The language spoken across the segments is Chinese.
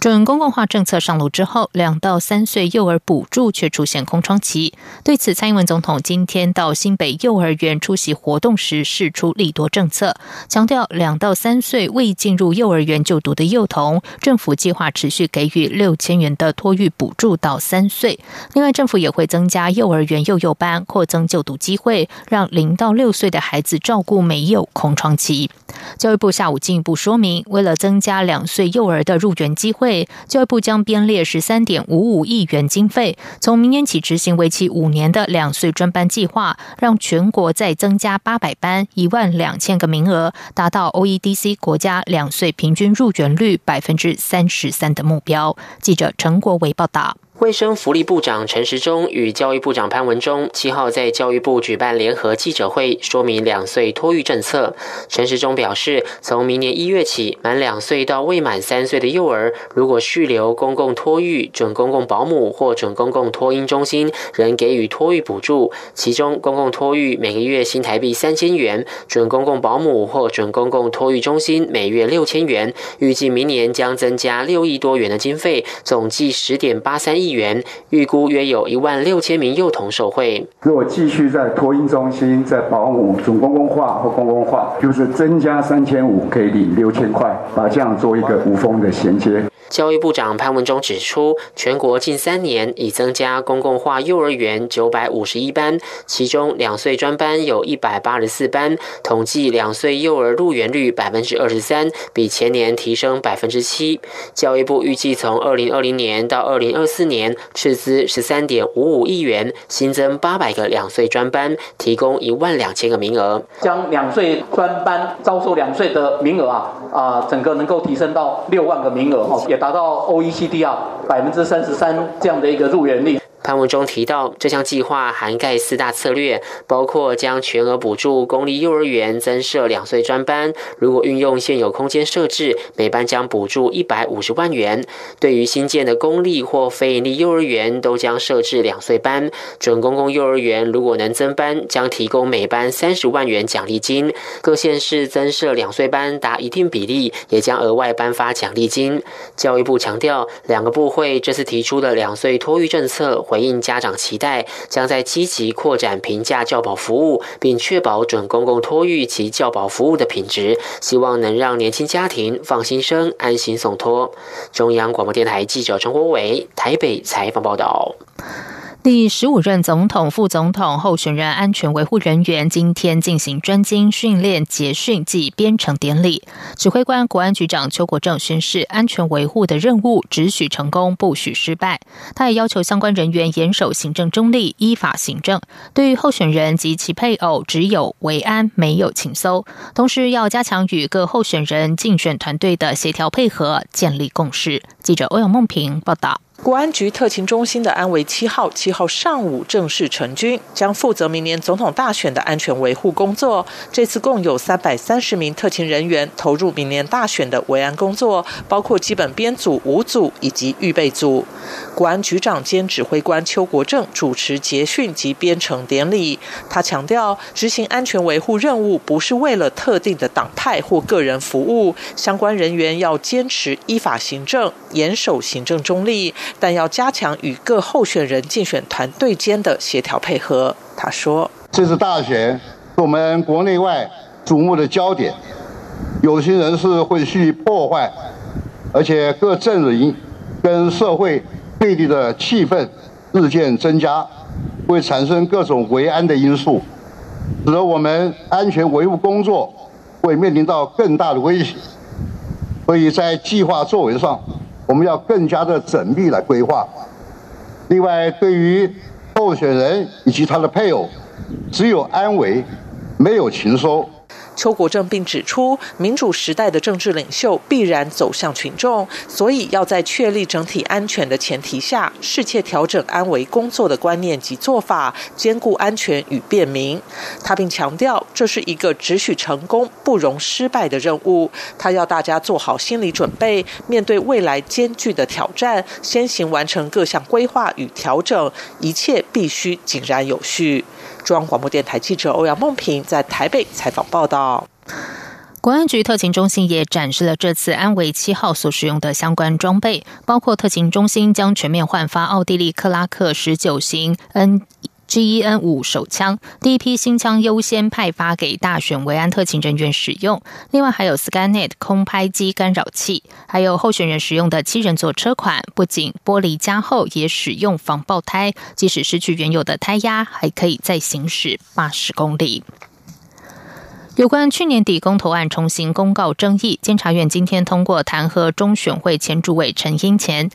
准公共化政策上路之后，两到三岁幼儿补助却出现空窗期。对此，蔡英文总统今天到新北幼儿园出席活动时，释出利多政策，强调两到三岁未进入幼儿园就读的幼童，政府计划持续给予六千元的托育补助到三岁。另外，政府也会增加幼儿园幼幼班，扩增就读机会，让零到六岁的孩子照顾没有空窗期。教育部下午进一步说明，为了增加两岁幼儿的入园机会。教育部将编列十三点五五亿元经费，从明年起执行为期五年的两岁专班计划，让全国再增加八百班，一万两千个名额，达到 OEDC 国家两岁平均入园率百分之三十三的目标。记者陈国维报道。卫生福利部长陈时中与教育部长潘文忠七号在教育部举办联合记者会，说明两岁托育政策。陈时中表示，从明年一月起，满两岁到未满三岁的幼儿，如果续留公共托育、准公共保姆或准公共托婴中心，仍给予托育补助。其中，公共托育每个月新台币三千元，准公共保姆或准公共托育中心每月六千元。预计明年将增加六亿多元的经费，总计十点八三亿。元预估约有一万六千名幼童受惠。如果继续在托婴中心、在保姆、准公共化或公共化，就是增加三千五，可以领六千块，把这样做一个无缝的衔接。教育部长潘文忠指出，全国近三年已增加公共化幼儿园九百五十一班，其中两岁专班有一百八十四班，统计两岁幼儿入园率百分之二十三，比前年提升百分之七。教育部预计从二零二零年到二零二四年，年斥资十三点五五亿元，新增八百个两岁专班，提供一万两千个名额，将两岁专班招收两岁的名额啊啊，整个能够提升到六万个名额哦，也。达到 OECD 啊百分之三十三这样的一个入园率。潘文中提到，这项计划涵盖四大策略，包括将全额补助公立幼儿园增设两岁专班。如果运用现有空间设置，每班将补助一百五十万元。对于新建的公立或非营利幼儿园，都将设置两岁班。准公共幼儿园如果能增班，将提供每班三十万元奖励金。各县市增设两岁班达一定比例，也将额外颁发奖励金。教育部强调，两个部会这次提出的两岁托育政策。回应家长期待，将在积极扩展平价教保服务，并确保准公共托育及教保服务的品质，希望能让年轻家庭放心生、安心送托。中央广播电台记者陈国伟台北采访报道。第十五任总统、副总统候选人安全维护人员今天进行专精训练、结训及编成典礼。指挥官国安局长邱国正宣誓，安全维护的任务只许成功，不许失败。他也要求相关人员严守行政中立、依法行政。对于候选人及其配偶，只有维安，没有情搜。同时，要加强与各候选人竞选团队的协调配合，建立共识。记者欧阳梦平报道。国安局特勤中心的安维七号七号上午正式成军，将负责明年总统大选的安全维护工作。这次共有三百三十名特勤人员投入明年大选的维安工作，包括基本编组五组以及预备组。国安局长兼指挥官邱国正主持结训及编成典礼。他强调，执行安全维护任务不是为了特定的党派或个人服务，相关人员要坚持依法行政，严守行政中立。但要加强与各候选人竞选团队间的协调配合。他说：“这次大选是我们国内外瞩目的焦点，有心人士会去破坏，而且各阵营跟社会对立的气氛日渐增加，会产生各种维安的因素，使得我们安全维护工作会面临到更大的威胁。所以在计划作为上。”我们要更加的缜密来规划。另外，对于候选人以及他的配偶，只有安危，没有情收。邱国正并指出，民主时代的政治领袖必然走向群众，所以要在确立整体安全的前提下，适切调整安危工作的观念及做法，兼顾安全与便民。他并强调，这是一个只许成功不容失败的任务。他要大家做好心理准备，面对未来艰巨的挑战，先行完成各项规划与调整，一切必须井然有序。中央广播电台记者欧阳梦平在台北采访报道。国安局特勤中心也展示了这次安维七号所使用的相关装备，包括特勤中心将全面换发奥地利克拉克十九型 N。G E N 五手枪，第一批新枪优先派发给大选维安特勤人员使用。另外还有 Skynet 空拍机干扰器，还有候选人使用的七人座车款，不仅玻璃加厚，也使用防爆胎，即使失去原有的胎压，还可以再行驶八十公里。有关去年底公投案重新公告争议，监察院今天通过弹劾中选会前主委陈英前。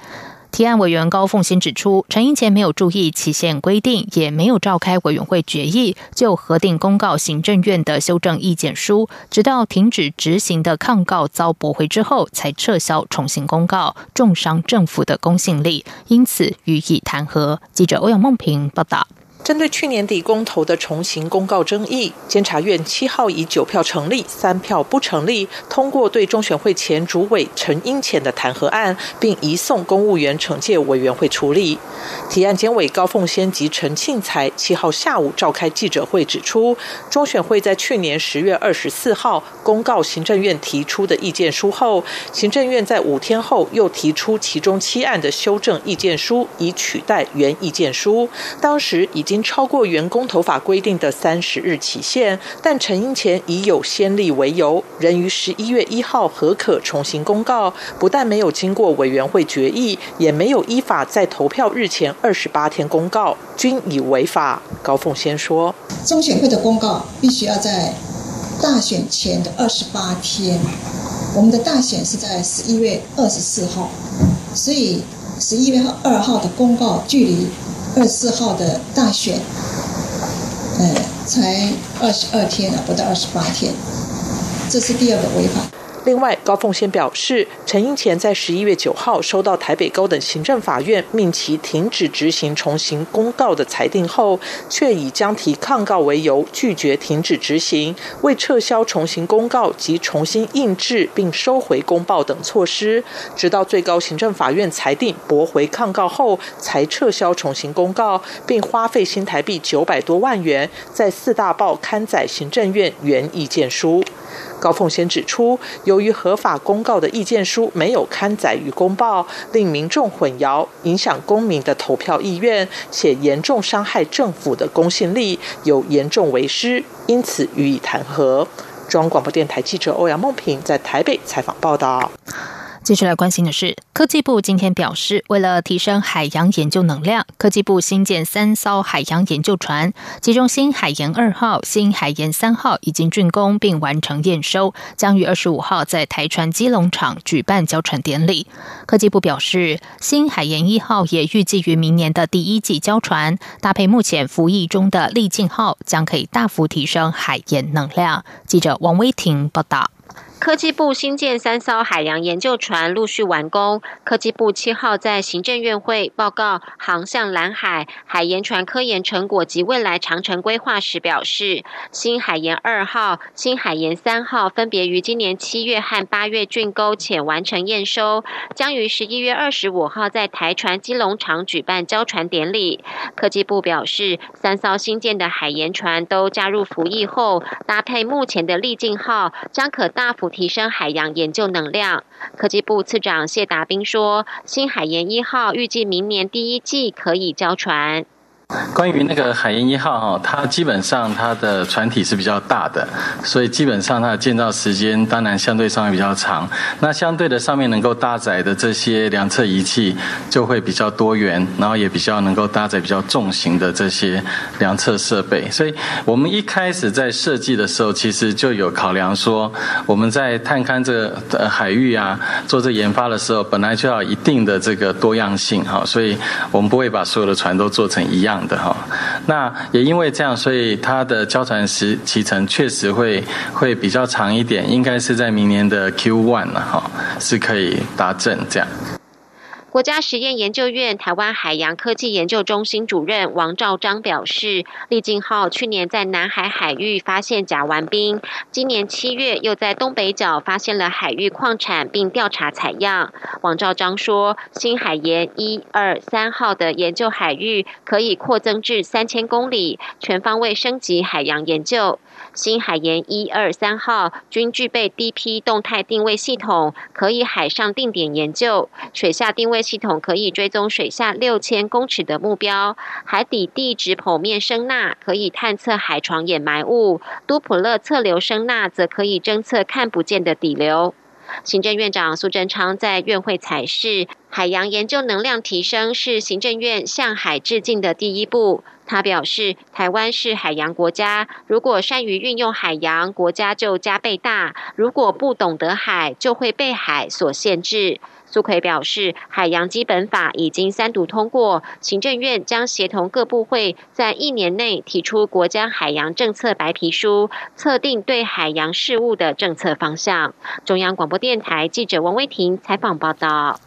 提案委员高凤新指出，陈英前没有注意期限规定，也没有召开委员会决议，就核定公告行政院的修正意见书，直到停止执行的抗告遭驳回之后，才撤销重新公告，重伤政府的公信力，因此予以弹劾。记者欧阳梦平报道。针对去年底公投的重行公告争议，监察院七号以九票成立、三票不成立，通过对中选会前主委陈英前的弹劾案，并移送公务员惩戒委员会处理。提案监委高凤仙及陈庆才七号下午召开记者会，指出中选会在去年十月二十四号公告行政院提出的意见书后，行政院在五天后又提出其中七案的修正意见书，以取代原意见书。当时已经。超过员工头法规定的三十日期限，但陈英前以有先例为由，仍于十一月一号核可重新公告，不但没有经过委员会决议，也没有依法在投票日前二十八天公告，均已违法。高凤先说，中选会的公告必须要在大选前的二十八天，我们的大选是在十一月二十四号，所以十一月二号的公告距离。二十四号的大选，呃，才二十二天啊，不到二十八天，这是第二个违法。另外，高凤仙表示，陈英前在十一月九号收到台北高等行政法院命其停止执行重行公告的裁定后，却以将提抗告为由拒绝停止执行，未撤销重行公告及重新印制并收回公报等措施，直到最高行政法院裁定驳回抗告后，才撤销重行公告，并花费新台币九百多万元在四大报刊载行政院原意见书。高凤仙指出，由于合法公告的意见书没有刊载于公报，令民众混淆，影响公民的投票意愿，且严重伤害政府的公信力，有严重违失，因此予以弹劾。中央广播电台记者欧阳梦平在台北采访报道。接下来关心的是，科技部今天表示，为了提升海洋研究能量，科技部新建三艘海洋研究船，其中新海研二号、新海研三号已经竣工并完成验收，将于二十五号在台船基隆厂举办交船典礼。科技部表示，新海研一号也预计于明年的第一季交船，搭配目前服役中的利进号，将可以大幅提升海研能量。记者王威婷报道。科技部新建三艘海洋研究船陆续完工。科技部七号在行政院会报告航向蓝海海研船科研成果及未来长城规划时表示，新海研二号、新海研三号分别于今年七月和八月竣工且完成验收，将于十一月二十五号在台船基隆厂举办交船典礼。科技部表示，三艘新建的海研船都加入服役后，搭配目前的利进号，将可大幅。提升海洋研究能量，科技部次长谢达斌说：“新海研一号预计明年第一季可以交船。”关于那个海鹰一号哈，它基本上它的船体是比较大的，所以基本上它的建造时间当然相对上会比较长。那相对的上面能够搭载的这些量测仪器就会比较多元，然后也比较能够搭载比较重型的这些量测设备。所以我们一开始在设计的时候，其实就有考量说，我们在探勘这个海域啊，做这研发的时候，本来就要一定的这个多样性哈，所以我们不会把所有的船都做成一样。样的哈。那也因为这样，所以它的交船时期程确实会会比较长一点，应该是在明年的 Q one 了哈，是可以达阵这样。国家实验研究院台湾海洋科技研究中心主任王兆章表示，利进号去年在南海海域发现甲烷冰，今年七月又在东北角发现了海域矿产，并调查采样。王兆章说，新海盐一二三号的研究海域可以扩增至三千公里，全方位升级海洋研究。新海盐一二三号均具备 DP 动态定位系统，可以海上定点研究；水下定位系统可以追踪水下六千公尺的目标；海底地质剖面声纳可以探测海床掩埋物；多普勒测流声纳则可以侦测看不见的底流。行政院长苏贞昌在院会采示，海洋研究能量提升是行政院向海致敬的第一步。他表示，台湾是海洋国家，如果善于运用海洋，国家就加倍大；如果不懂得海，就会被海所限制。苏奎表示，海洋基本法已经三读通过，行政院将协同各部会在一年内提出国家海洋政策白皮书，测定对海洋事务的政策方向。中央广播电台记者王威婷采访报道。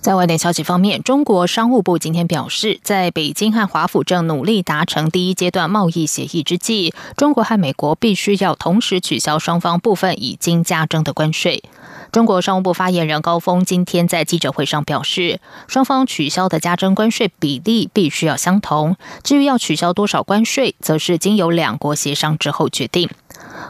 在外电消息方面，中国商务部今天表示，在北京和华府正努力达成第一阶段贸易协议之际，中国和美国必须要同时取消双方部分已经加征的关税。中国商务部发言人高峰今天在记者会上表示，双方取消的加征关税比例必须要相同，至于要取消多少关税，则是经由两国协商之后决定。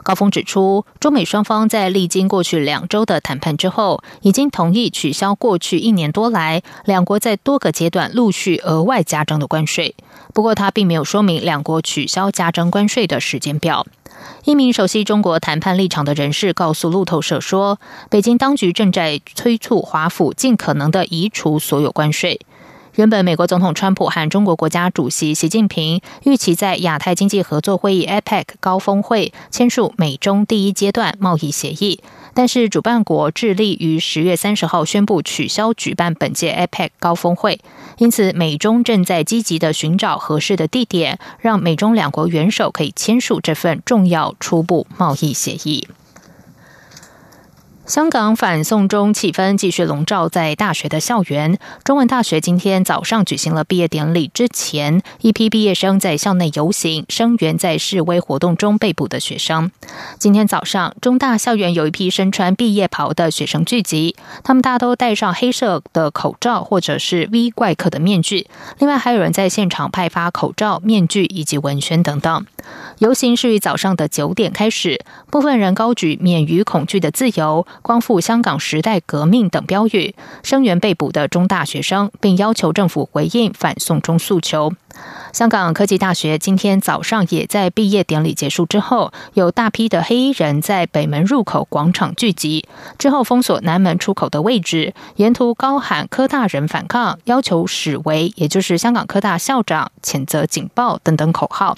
高峰指出，中美双方在历经过去两周的谈判之后，已经同意取消过去一年多来两国在多个阶段陆续额外加征的关税。不过，他并没有说明两国取消加征关税的时间表。一名熟悉中国谈判立场的人士告诉路透社说，北京当局正在催促华府尽可能的移除所有关税。原本，美国总统川普和中国国家主席习近平预期在亚太经济合作会议 （APEC） 高峰会签署美中第一阶段贸易协议，但是主办国致力于十月三十号宣布取消举办本届 APEC 高峰会，因此美中正在积极的寻找合适的地点，让美中两国元首可以签署这份重要初步贸易协议。香港反送中气氛继续笼罩在大学的校园。中文大学今天早上举行了毕业典礼，之前一批毕业生在校内游行，声援在示威活动中被捕的学生。今天早上，中大校园有一批身穿毕业袍的学生聚集，他们大都戴上黑色的口罩或者是 V 怪客的面具。另外，还有人在现场派发口罩、面具以及文宣等等。游行是于早上的九点开始，部分人高举“免于恐惧的自由”。光复香港时代革命等标语，声援被捕的中大学生，并要求政府回应反送中诉求。香港科技大学今天早上也在毕业典礼结束之后，有大批的黑衣人在北门入口广场聚集，之后封锁南门出口的位置，沿途高喊“科大人反抗”，要求史维，也就是香港科大校长谴责警报等等口号。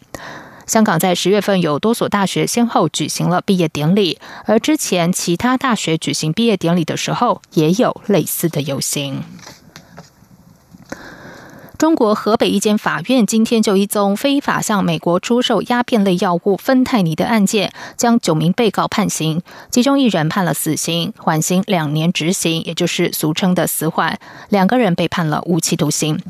香港在十月份有多所大学先后举行了毕业典礼，而之前其他大学举行毕业典礼的时候，也有类似的游行。中国河北一间法院今天就一宗非法向美国出售鸦片类药物芬太尼的案件，将九名被告判刑，其中一人判了死刑，缓刑两年执行，也就是俗称的死缓；两个人被判了无期徒刑。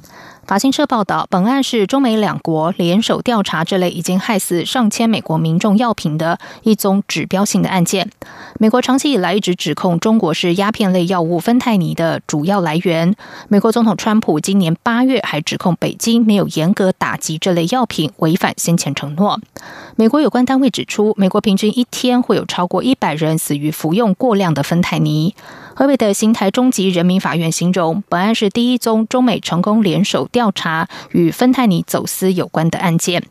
法新社报道，本案是中美两国联手调查这类已经害死上千美国民众药品的一宗指标性的案件。美国长期以来一直指控中国是鸦片类药物芬太尼的主要来源。美国总统川普今年八月还指控北京没有严格打击这类药品，违反先前承诺。美国有关单位指出，美国平均一天会有超过一百人死于服用过量的芬太尼。河北的邢台中级人民法院形容，本案是第一宗中美成功联手调查与芬太尼走私有关的案件。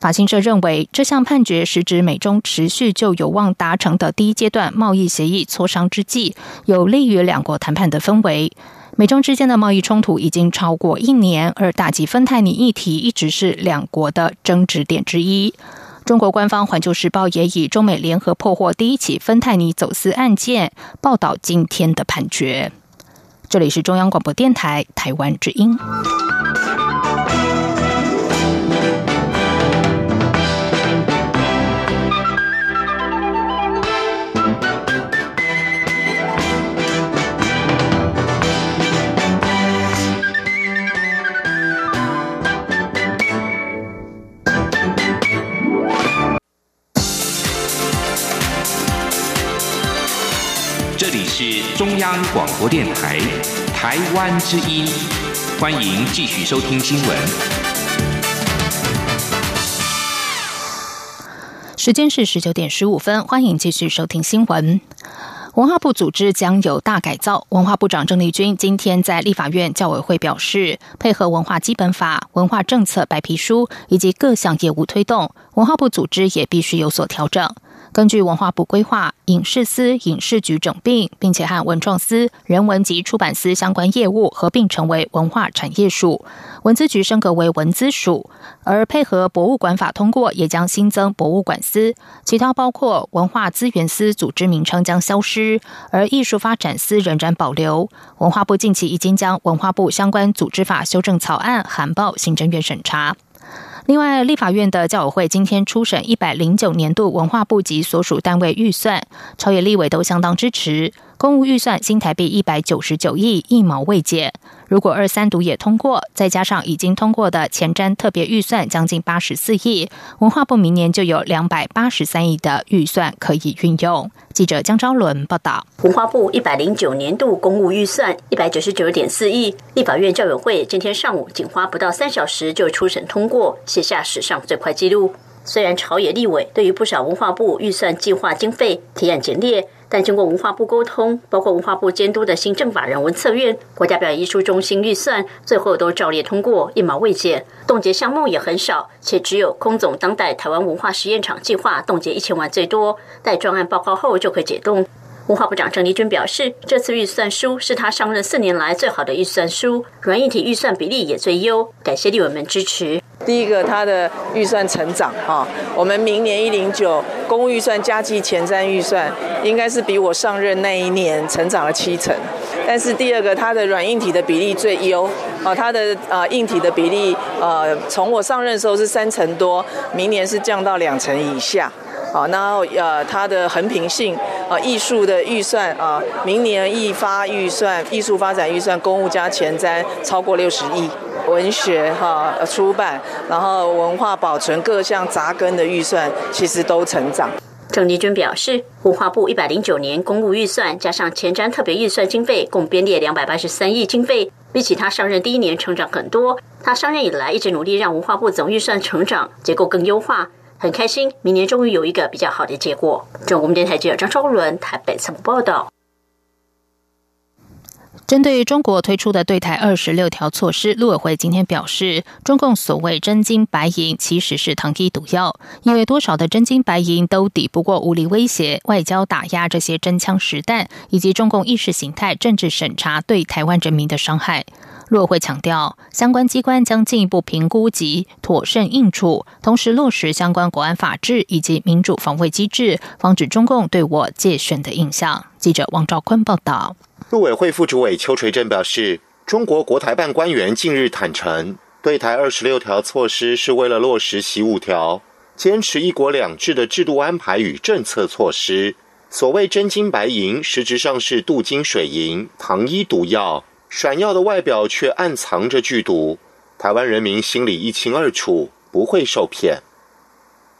法新社认为，这项判决实指美中持续就有望达成的第一阶段贸易协议磋商之际，有利于两国谈判的氛围。美中之间的贸易冲突已经超过一年，而打击芬太尼议题一直是两国的争执点之一。中国官方《环球时报》也以“中美联合破获第一起芬太尼走私案件”报道今天的判决。这里是中央广播电台台湾之音。这里是中央广播电台台湾之音，欢迎继续收听新闻。时间是十九点十五分，欢迎继续收听新闻。文化部组织将有大改造。文化部长郑丽君今天在立法院教委会表示，配合文化基本法、文化政策白皮书以及各项业务推动，文化部组织也必须有所调整。根据文化部规划，影视司、影视局整并，并且和文创司、人文及出版司相关业务合并成为文化产业署，文资局升格为文资署。而配合博物馆法通过，也将新增博物馆司，其他包括文化资源司组织名称将消失，而艺术发展司仍然保留。文化部近期已经将文化部相关组织法修正草案函报行政院审查。另外，立法院的教委会今天初审一百零九年度文化部及所属单位预算，朝野立委都相当支持。公务预算新台币一百九十九亿，一毛未减。如果二三读也通过，再加上已经通过的前瞻特别预算将近八十四亿，文化部明年就有两百八十三亿的预算可以运用。记者江昭伦报道。文化部一百零九年度公务预算一百九十九点四亿，立法院教委会今天上午仅花不到三小时就初审通过，写下史上最快纪录。虽然朝野立委对于不少文化部预算计划经费提案简列。但经过文化部沟通，包括文化部监督的行政法人文策院、国家表演艺术中心预算，最后都照例通过，一毛未减。冻结项目也很少，且只有空总当代台湾文化实验场计划冻结一千万最多，待专案报告后就可以解冻。文化部长郑丽君表示，这次预算书是他上任四年来最好的预算书，软硬体预算比例也最优，感谢立委们支持。第一个，它的预算成长哈，我们明年一零九公务预算加计前瞻预算，应该是比我上任那一年成长了七成。但是第二个，它的软硬体的比例最优，啊，它的呃硬体的比例呃，从我上任的时候是三成多，明年是降到两成以下。好，然后呃，它的横平性啊，艺术的预算啊，明年艺发预算、艺术发展预算、公务加前瞻超过六十亿。文学哈出版，然后文化保存各项扎根的预算，其实都成长。郑丽君表示，文化部一百零九年公务预算加上前瞻特别预算经费，共编列两百八十三亿经费，比起他上任第一年成长很多。他上任以来一直努力让文化部总预算成长，结构更优化，很开心，明年终于有一个比较好的结果。中国电台记者张超伦台北采访报道。针对中国推出的对台二十六条措施，陆委会今天表示，中共所谓真金白银其实是糖衣毒药，因为多少的真金白银都抵不过武力威胁、外交打压这些真枪实弹，以及中共意识形态政治审查对台湾人民的伤害。陆委会强调，相关机关将进一步评估及妥善应处，同时落实相关国安法制以及民主防卫机制，防止中共对我借选的印象。记者王兆坤报道。陆委会副主委邱垂正表示，中国国台办官员近日坦诚，对台二十六条措施是为了落实习五条，坚持一国两制的制度安排与政策措施。所谓真金白银，实质上是镀金水银，糖衣毒药，闪耀的外表却暗藏着剧毒。台湾人民心里一清二楚，不会受骗。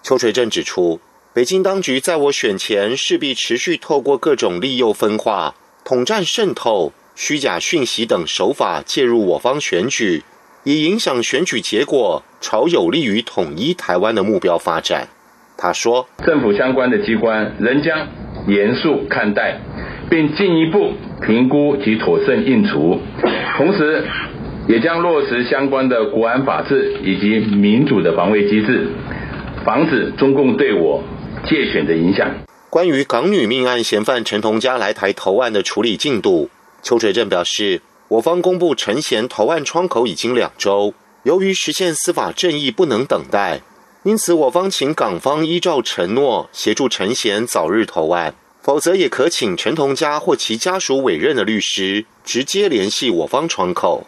邱垂正指出，北京当局在我选前势必持续透过各种利诱分化。统战渗透、虚假讯息等手法介入我方选举，以影响选举结果，朝有利于统一台湾的目标发展。他说：“政府相关的机关仍将严肃看待，并进一步评估及妥善应处，同时也将落实相关的国安法治以及民主的防卫机制，防止中共对我借选的影响。”关于港女命案嫌犯陈同佳来台投案的处理进度，邱垂正表示，我方公布陈贤投案窗口已经两周，由于实现司法正义不能等待，因此我方请港方依照承诺协助陈贤早日投案，否则也可请陈同佳或其家属委任的律师直接联系我方窗口。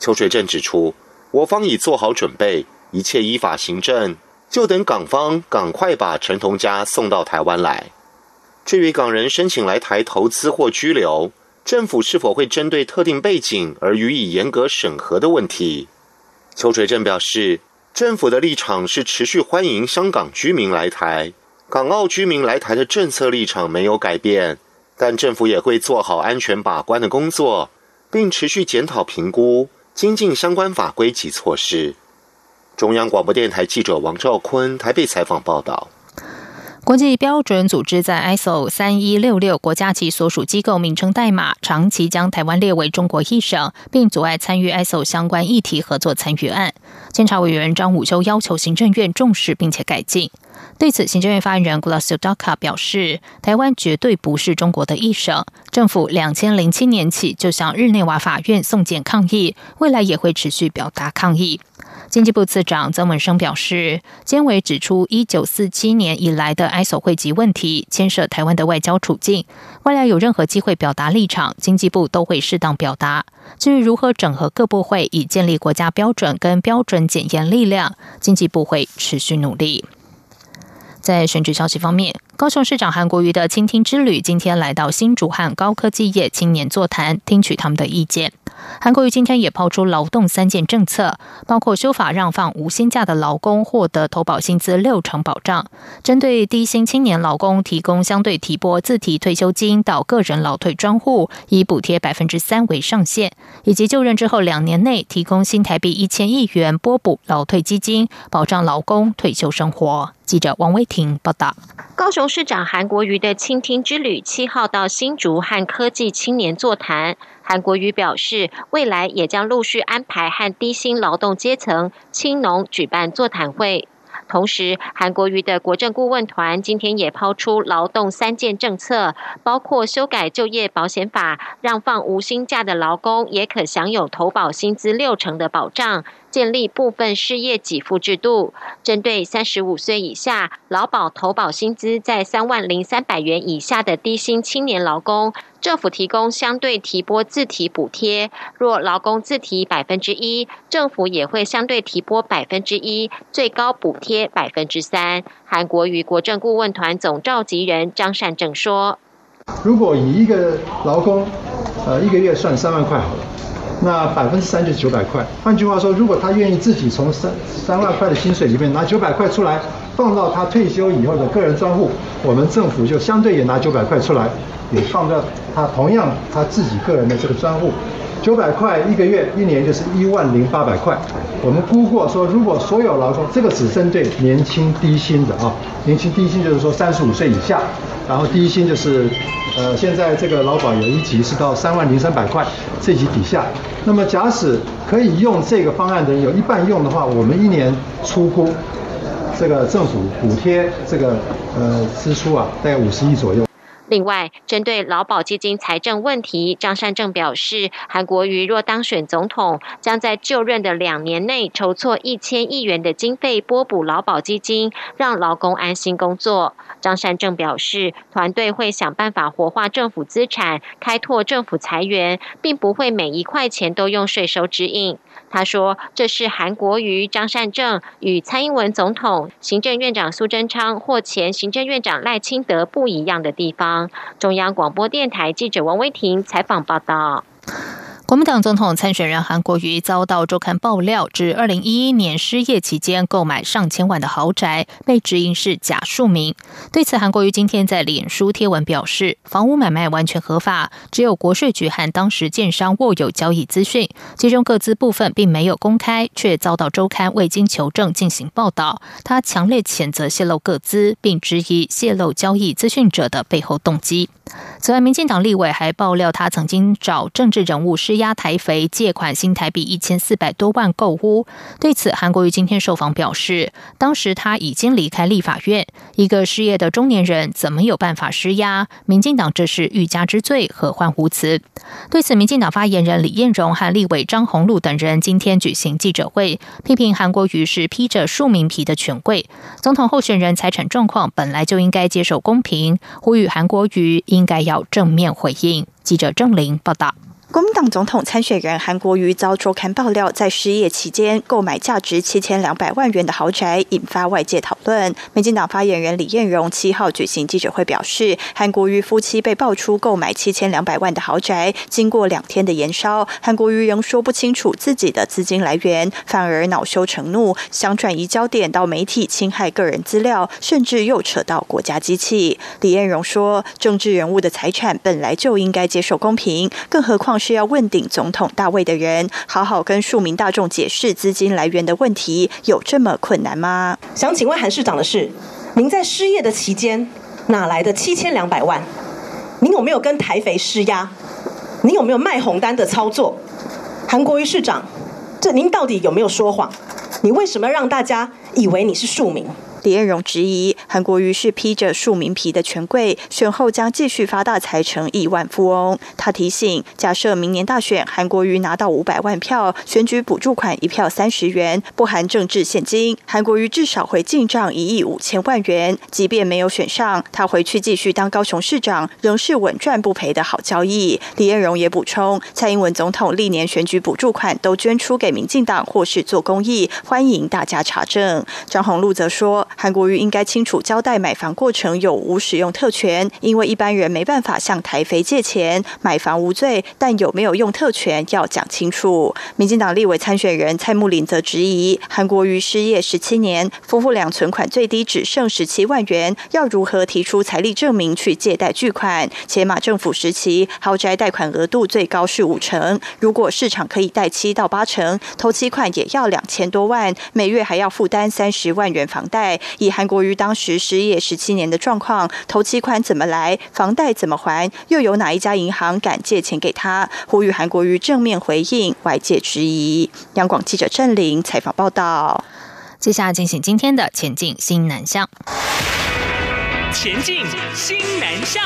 邱垂正指出，我方已做好准备，一切依法行政，就等港方赶快把陈同佳送到台湾来。至于港人申请来台投资或居留，政府是否会针对特定背景而予以严格审核的问题，邱垂正表示，政府的立场是持续欢迎香港居民来台，港澳居民来台的政策立场没有改变，但政府也会做好安全把关的工作，并持续检讨评估，精进相关法规及措施。中央广播电台记者王兆坤台北采访报道。国际标准组织在 ISO 三一六六国家级所属机构名称代码长期将台湾列为中国一省，并阻碍参与 ISO 相关议题合作参与案。监察委员张武修要求行政院重视并且改进。对此，行政院发言人 Glasio Daka 表示，台湾绝对不是中国的一省。政府两千零七年起就向日内瓦法院送检抗议，未来也会持续表达抗议。经济部次长曾文生表示，监委指出，一九四七年以来的 ISO 汇集问题牵涉台湾的外交处境，未来有任何机会表达立场，经济部都会适当表达。至于如何整合各部会以建立国家标准跟标准检验力量，经济部会持续努力。在选举消息方面。高雄市长韩国瑜的倾听之旅今天来到新竹汉高科技业青年座谈，听取他们的意见。韩国瑜今天也抛出劳动三件政策，包括修法让放无薪假的劳工获得投保薪资六成保障，针对低薪青年劳工提供相对提拨自提退休金到个人劳退专户，以补贴百分之三为上限，以及就任之后两年内提供新台币一千亿元拨补劳退基金，保障劳工退休生活。记者王威婷报道。高雄市长韩国瑜的倾听之旅，七号到新竹和科技青年座谈。韩国瑜表示，未来也将陆续安排和低薪劳动阶层、青农举办座谈会。同时，韩国瑜的国政顾问团今天也抛出劳动三件政策，包括修改就业保险法，让放无薪假的劳工也可享有投保薪资六成的保障。建立部分失业给付制度，针对三十五岁以下劳保投保薪资在三万零三百元以下的低薪青年劳工，政府提供相对提拨自提补贴。若劳工自提百分之一，政府也会相对提拨百分之一，最高补贴百分之三。韩国与国政顾问团总召集人张善政说：“如果以一个劳工，呃，一个月算三万块好了。”那百分之三就是九百块。换句话说，如果他愿意自己从三三万块的薪水里面拿九百块出来，放到他退休以后的个人专户，我们政府就相对也拿九百块出来，也放到他同样他自己个人的这个专户。九百块一个月，一年就是一万零八百块。我们估过说，如果所有劳工，这个只针对年轻低薪的啊，年轻低薪就是说三十五岁以下，然后低薪就是，呃，现在这个劳保有一级是到三万零三百块，这级底下。那么假使可以用这个方案的人有一半用的话，我们一年出估，这个政府补贴这个呃支出啊，大概五十亿左右。另外，针对劳保基金财政问题，张善正表示，韩国瑜若当选总统，将在就任的两年内筹措一千亿元的经费拨补劳保基金，让劳工安心工作。张善政表示，团队会想办法活化政府资产，开拓政府财源，并不会每一块钱都用税收指引。他说：“这是韩国瑜、张善政与蔡英文总统、行政院长苏贞昌或前行政院长赖清德不一样的地方。”中央广播电台记者王威婷采访报道。国民党总统参选人韩国瑜遭到周刊爆料，指二零一一年失业期间购买上千万的豪宅，被指因是假庶民。对此，韩国瑜今天在脸书贴文表示，房屋买卖完全合法，只有国税局和当时建商握有交易资讯，其中各资部分并没有公开，却遭到周刊未经求证进行报道。他强烈谴责泄露各资，并质疑泄露交易资讯者的背后动机。此外，民进党立委还爆料，他曾经找政治人物施压台肥借款新台币一千四百多万购屋。对此，韩国瑜今天受访表示，当时他已经离开立法院，一个失业的中年人怎么有办法施压？民进党这是欲加之罪，何患无辞？对此，民进党发言人李彦荣和立委张宏禄等人今天举行记者会，批评韩国瑜是披着庶民皮的权贵，总统候选人财产状况本来就应该接受公平，呼吁韩国瑜应该要正面回应。记者郑玲报道。国民党总统参选人韩国瑜遭周刊爆料，在失业期间购买价值七千两百万元的豪宅，引发外界讨论。民进党发言人李彦荣七号举行记者会表示，韩国瑜夫妻被爆出购买七千两百万的豪宅，经过两天的延烧，韩国瑜仍说不清楚自己的资金来源，反而恼羞成怒，想转移焦点到媒体侵害个人资料，甚至又扯到国家机器。李彦荣说，政治人物的财产本来就应该接受公平，更何况。是要问鼎总统大位的人，好好跟庶民大众解释资金来源的问题，有这么困难吗？想请问韩市长的是，您在失业的期间哪来的七千两百万？您有没有跟台肥施压？您有没有卖红单的操作？韩国瑜市长，这您到底有没有说谎？你为什么让大家以为你是庶民？李彦荣质疑韩国瑜是披着庶民皮的权贵，选后将继续发大财成亿万富翁。他提醒：假设明年大选韩国瑜拿到五百万票，选举补助款一票三十元，不含政治现金，韩国瑜至少会进账一亿五千万元。即便没有选上，他回去继续当高雄市长，仍是稳赚不赔的好交易。李彦荣也补充：蔡英文总统历年选举补助款都捐出给民进党或是做公益，欢迎大家查证。张宏禄则说。韩国瑜应该清楚交代买房过程有无使用特权，因为一般人没办法向台肥借钱买房无罪，但有没有用特权要讲清楚。民进党立委参选人蔡慕林则质疑，韩国瑜失业十七年，夫妇俩存款最低只剩十七万元，要如何提出财力证明去借贷巨款？且马政府时期豪宅贷款额度最高是五成，如果市场可以贷七到八成，投期款也要两千多万，每月还要负担三十万元房贷。以韩国瑜当时失业十七年的状况，投期款怎么来，房贷怎么还，又有哪一家银行敢借钱给他？呼吁韩国瑜正面回应外界质疑。央广记者郑玲采访报道。接下来进行今天的前进新南向。前进新南向。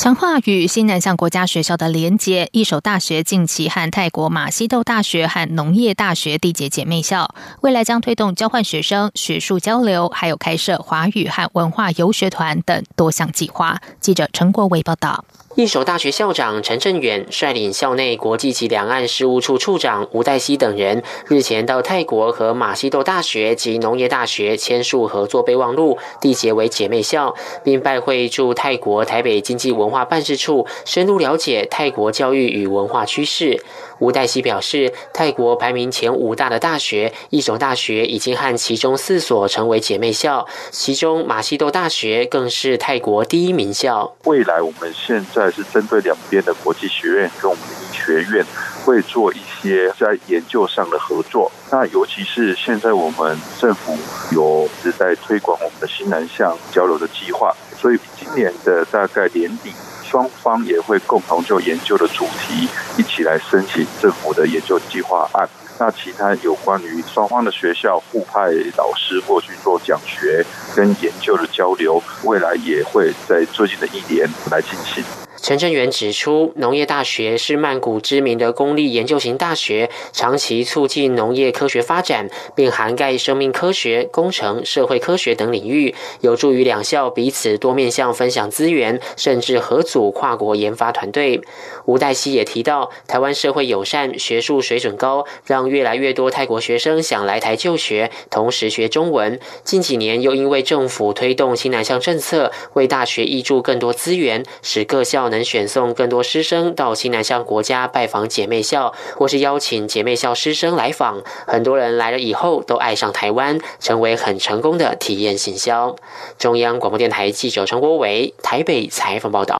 强化与新南向国家学校的连结，一所大学近期和泰国马西豆大学和农业大学缔结姐妹校，未来将推动交换学生、学术交流，还有开设华语和文化游学团等多项计划。记者陈国伟报道。一所大学校长陈振远率领校内国际及两岸事务处处长吴代熙等人，日前到泰国和马西豆大学及农业大学签署合作备忘录，缔结为姐妹校，并拜会驻泰国台北经济文化办事处，深入了解泰国教育与文化趋势。吴代熙表示，泰国排名前五大的大学，一所大学已经和其中四所成为姐妹校，其中马西豆大学更是泰国第一名校。未来我们现在是针对两边的国际学院跟我们的医学院，会做一些在研究上的合作。那尤其是现在我们政府有是在推广我们的新南向交流的计划，所以今年的大概年底。双方也会共同就研究的主题一起来申请政府的研究计划案。那其他有关于双方的学校互派老师过去做讲学跟研究的交流，未来也会在最近的一年来进行。陈正元指出，农业大学是曼谷知名的公立研究型大学，长期促进农业科学发展，并涵盖生命科学、工程、社会科学等领域，有助于两校彼此多面向分享资源，甚至合组跨国研发团队。吴代熙也提到，台湾社会友善、学术水准高，让越来越多泰国学生想来台就学，同时学中文。近几年又因为政府推动新南向政策，为大学挹注更多资源，使各校。能选送更多师生到西南向国家拜访姐妹校，或是邀请姐妹校师生来访。很多人来了以后都爱上台湾，成为很成功的体验行销。中央广播电台记者陈国伟台北采访报道。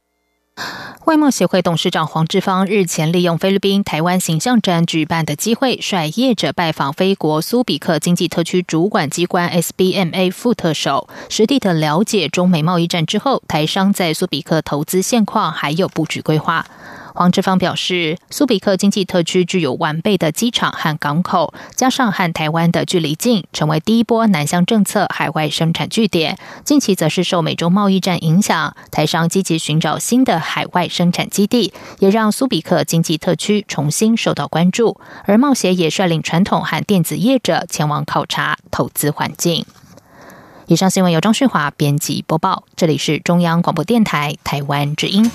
外贸协会董事长黄志芳日前利用菲律宾台湾形象展举办的机会，率业者拜访菲国苏比克经济特区主管机关 SBMA 副特首，实地的了解中美贸易战之后台商在苏比克投资现况，还有布局规划。黄志芳表示，苏比克经济特区具有完备的机场和港口，加上和台湾的距离近，成为第一波南向政策海外生产据点。近期则是受美洲贸易战影响，台商积极寻找新的海外生产基地，也让苏比克经济特区重新受到关注。而贸协也率领传统和电子业者前往考察投资环境。以上新闻由张旭华编辑播报，这里是中央广播电台台湾之音。